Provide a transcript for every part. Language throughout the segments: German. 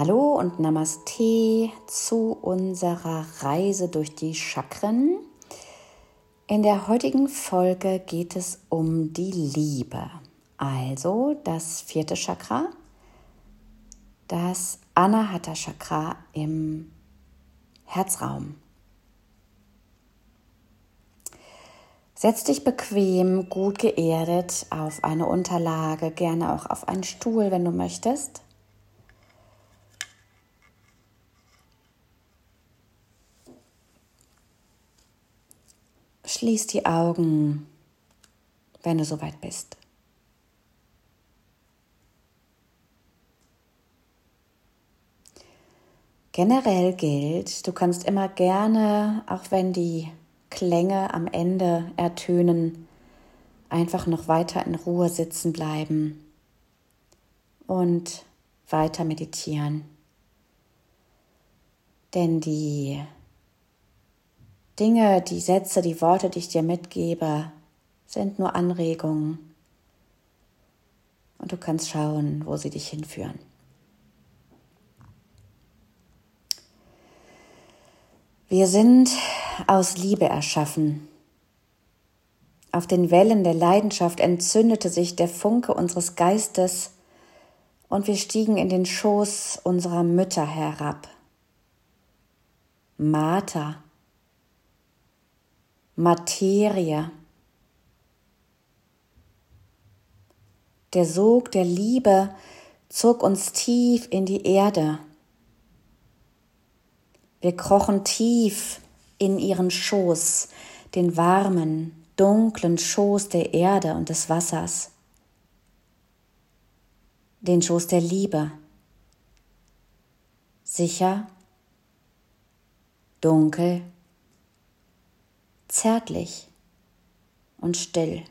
Hallo und Namaste zu unserer Reise durch die Chakren. In der heutigen Folge geht es um die Liebe, also das vierte Chakra, das Anahata Chakra im Herzraum. Setz dich bequem, gut geerdet auf eine Unterlage, gerne auch auf einen Stuhl, wenn du möchtest. Schließ die Augen, wenn du soweit bist. Generell gilt, du kannst immer gerne, auch wenn die Klänge am Ende ertönen, einfach noch weiter in Ruhe sitzen bleiben und weiter meditieren. Denn die Dinge, die Sätze, die Worte, die ich dir mitgebe, sind nur Anregungen. Und du kannst schauen, wo sie dich hinführen. Wir sind aus Liebe erschaffen. Auf den Wellen der Leidenschaft entzündete sich der Funke unseres Geistes und wir stiegen in den Schoß unserer Mütter herab. Mater, Materie. Der Sog der Liebe zog uns tief in die Erde. Wir krochen tief in ihren Schoß, den warmen, dunklen Schoß der Erde und des Wassers, den Schoß der Liebe. Sicher, dunkel, zärtlich und still.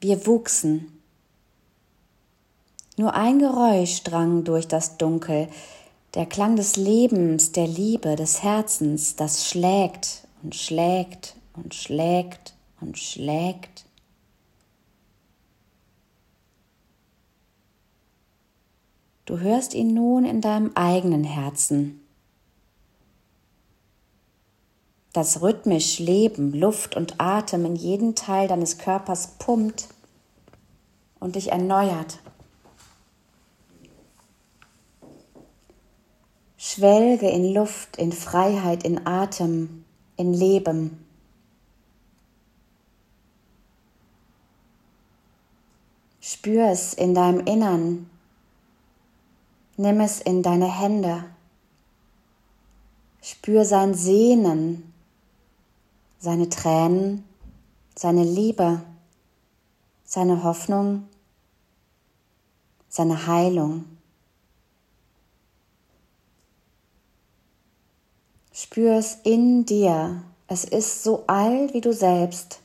Wir wuchsen nur ein Geräusch drang durch das Dunkel, der Klang des Lebens, der Liebe, des Herzens, das schlägt und schlägt und schlägt und schlägt. Du hörst ihn nun in deinem eigenen Herzen. Das rhythmisch Leben, Luft und Atem in jeden Teil deines Körpers pumpt und dich erneuert. Schwelge in Luft, in Freiheit, in Atem, in Leben. Spür es in deinem Innern. Nimm es in deine Hände. Spür sein Sehnen, seine Tränen, seine Liebe, seine Hoffnung, seine Heilung. Spür es in dir. Es ist so alt wie du selbst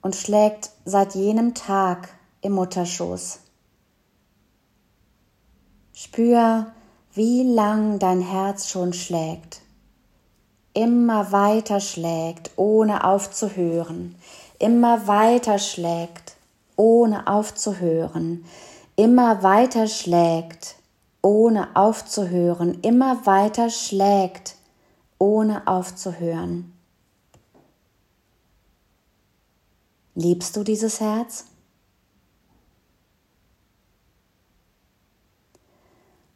und schlägt seit jenem Tag im Mutterschoß. Spür, wie lang dein Herz schon schlägt, immer weiter schlägt, ohne aufzuhören, immer weiter schlägt, ohne aufzuhören, immer weiter schlägt, ohne aufzuhören, immer weiter schlägt, ohne aufzuhören. Liebst du dieses Herz?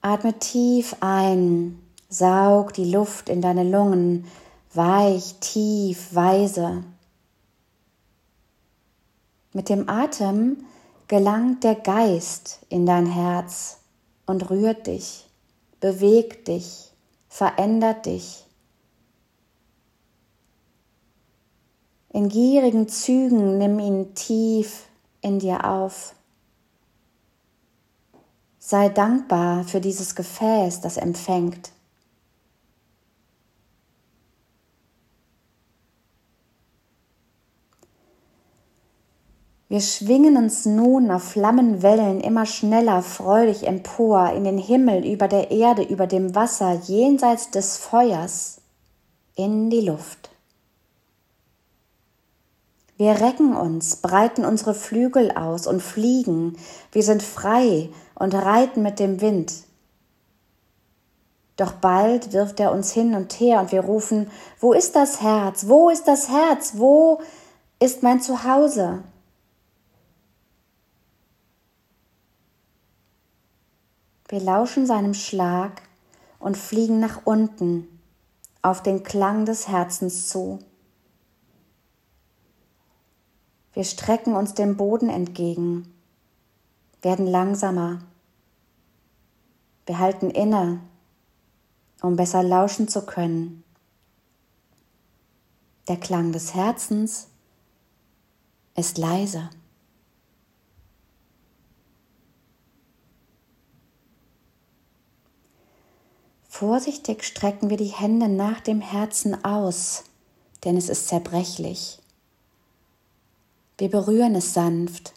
Atme tief ein, saug die Luft in deine Lungen, weich, tief, weise. Mit dem Atem gelangt der Geist in dein Herz und rührt dich, bewegt dich, verändert dich. In gierigen Zügen nimm ihn tief in dir auf. Sei dankbar für dieses Gefäß, das empfängt. Wir schwingen uns nun auf Flammenwellen immer schneller freudig empor in den Himmel, über der Erde, über dem Wasser, jenseits des Feuers, in die Luft. Wir recken uns, breiten unsere Flügel aus und fliegen. Wir sind frei und reiten mit dem Wind. Doch bald wirft er uns hin und her und wir rufen, wo ist das Herz? Wo ist das Herz? Wo ist mein Zuhause? Wir lauschen seinem Schlag und fliegen nach unten auf den Klang des Herzens zu. Wir strecken uns dem Boden entgegen, werden langsamer. Wir halten inne um besser lauschen zu können. Der Klang des Herzens ist leise. Vorsichtig strecken wir die Hände nach dem Herzen aus, denn es ist zerbrechlich. Wir berühren es sanft,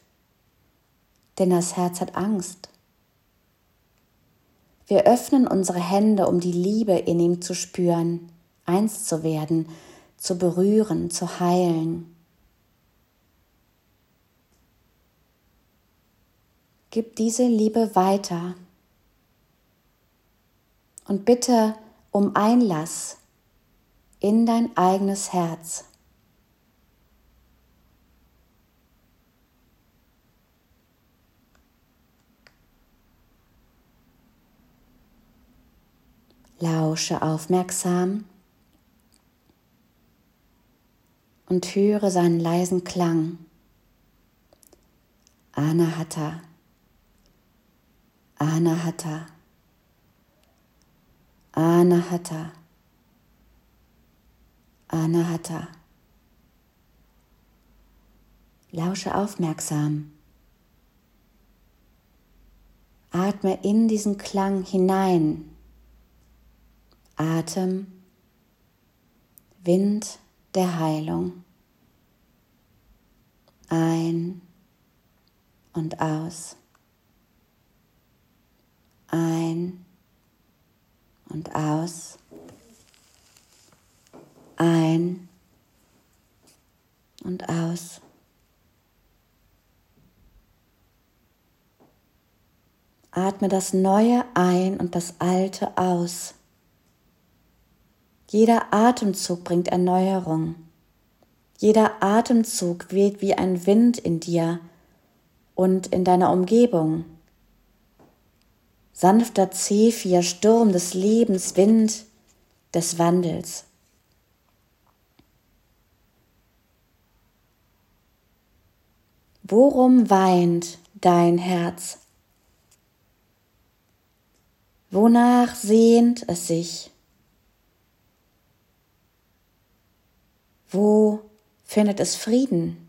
denn das Herz hat Angst. Wir öffnen unsere Hände, um die Liebe in ihm zu spüren, eins zu werden, zu berühren, zu heilen. Gib diese Liebe weiter und bitte um Einlass in dein eigenes Herz. Lausche aufmerksam und höre seinen leisen Klang. Anahata, Anahata, Anahata, Anahata. Lausche aufmerksam. Atme in diesen Klang hinein Atem, Wind der Heilung. Ein und aus. Ein und aus. Ein und aus. Atme das Neue ein und das Alte aus. Jeder Atemzug bringt Erneuerung. Jeder Atemzug weht wie ein Wind in dir und in deiner Umgebung. Sanfter Zephyr, Sturm des Lebens, Wind des Wandels. Worum weint dein Herz? Wonach sehnt es sich? Wo findet es Frieden?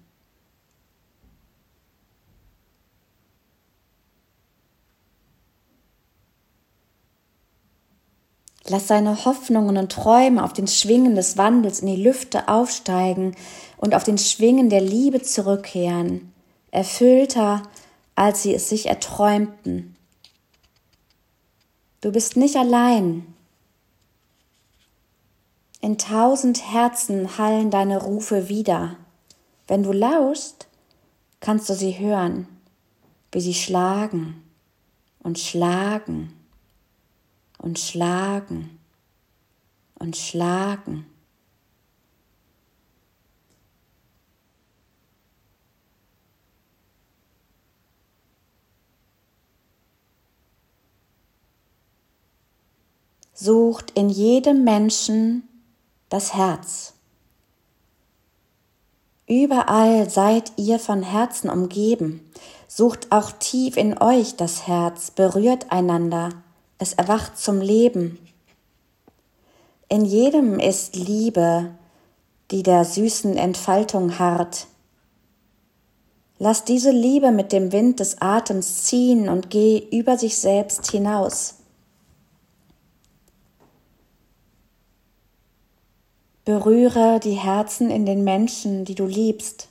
Lass seine Hoffnungen und Träume auf den Schwingen des Wandels in die Lüfte aufsteigen und auf den Schwingen der Liebe zurückkehren, erfüllter, als sie es sich erträumten. Du bist nicht allein. In tausend Herzen hallen deine Rufe wieder. Wenn du lauschst, kannst du sie hören, wie sie schlagen und schlagen und schlagen und schlagen. Sucht in jedem Menschen das Herz. Überall seid ihr von Herzen umgeben. Sucht auch tief in euch das Herz, berührt einander, es erwacht zum Leben. In jedem ist Liebe, die der süßen Entfaltung harrt. Lass diese Liebe mit dem Wind des Atems ziehen und geh über sich selbst hinaus. Berühre die Herzen in den Menschen, die du liebst,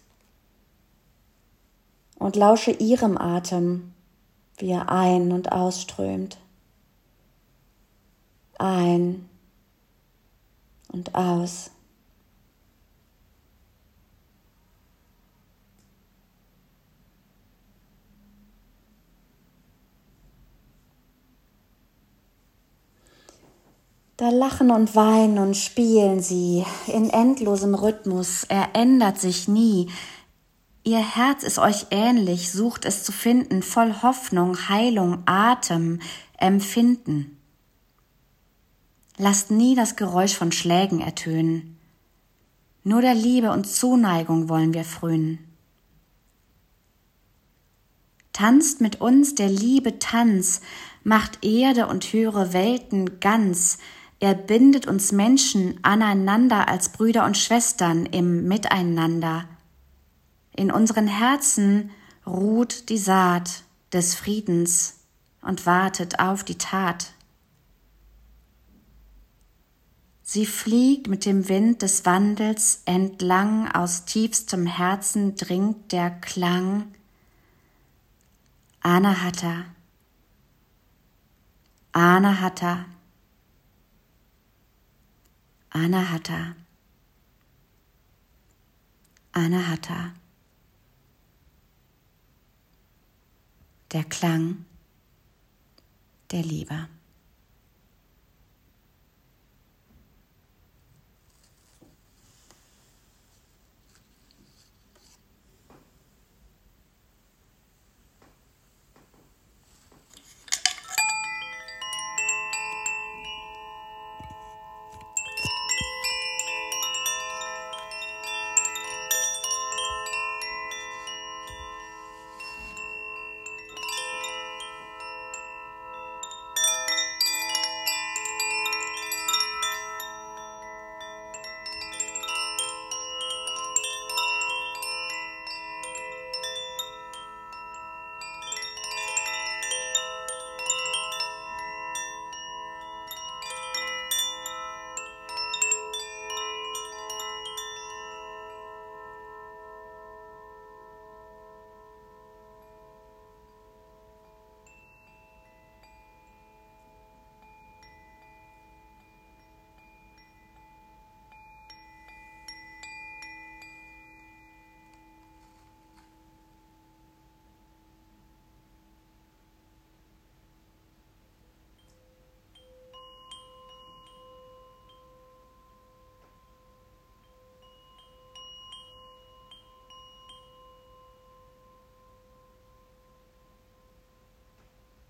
und lausche ihrem Atem, wie er ein- und ausströmt ein und aus. Da lachen und weinen und spielen sie in endlosem Rhythmus. Er ändert sich nie. Ihr Herz ist euch ähnlich, sucht es zu finden, voll Hoffnung, Heilung, Atem, Empfinden. Lasst nie das Geräusch von Schlägen ertönen. Nur der Liebe und Zuneigung wollen wir frönen. Tanzt mit uns der Liebe Tanz, macht Erde und höhere Welten ganz, er bindet uns Menschen aneinander als Brüder und Schwestern im Miteinander. In unseren Herzen ruht die Saat des Friedens und wartet auf die Tat. Sie fliegt mit dem Wind des Wandels entlang, aus tiefstem Herzen dringt der Klang. Anahata, Anahata. Anahata. Anahata. Der Klang der Liebe.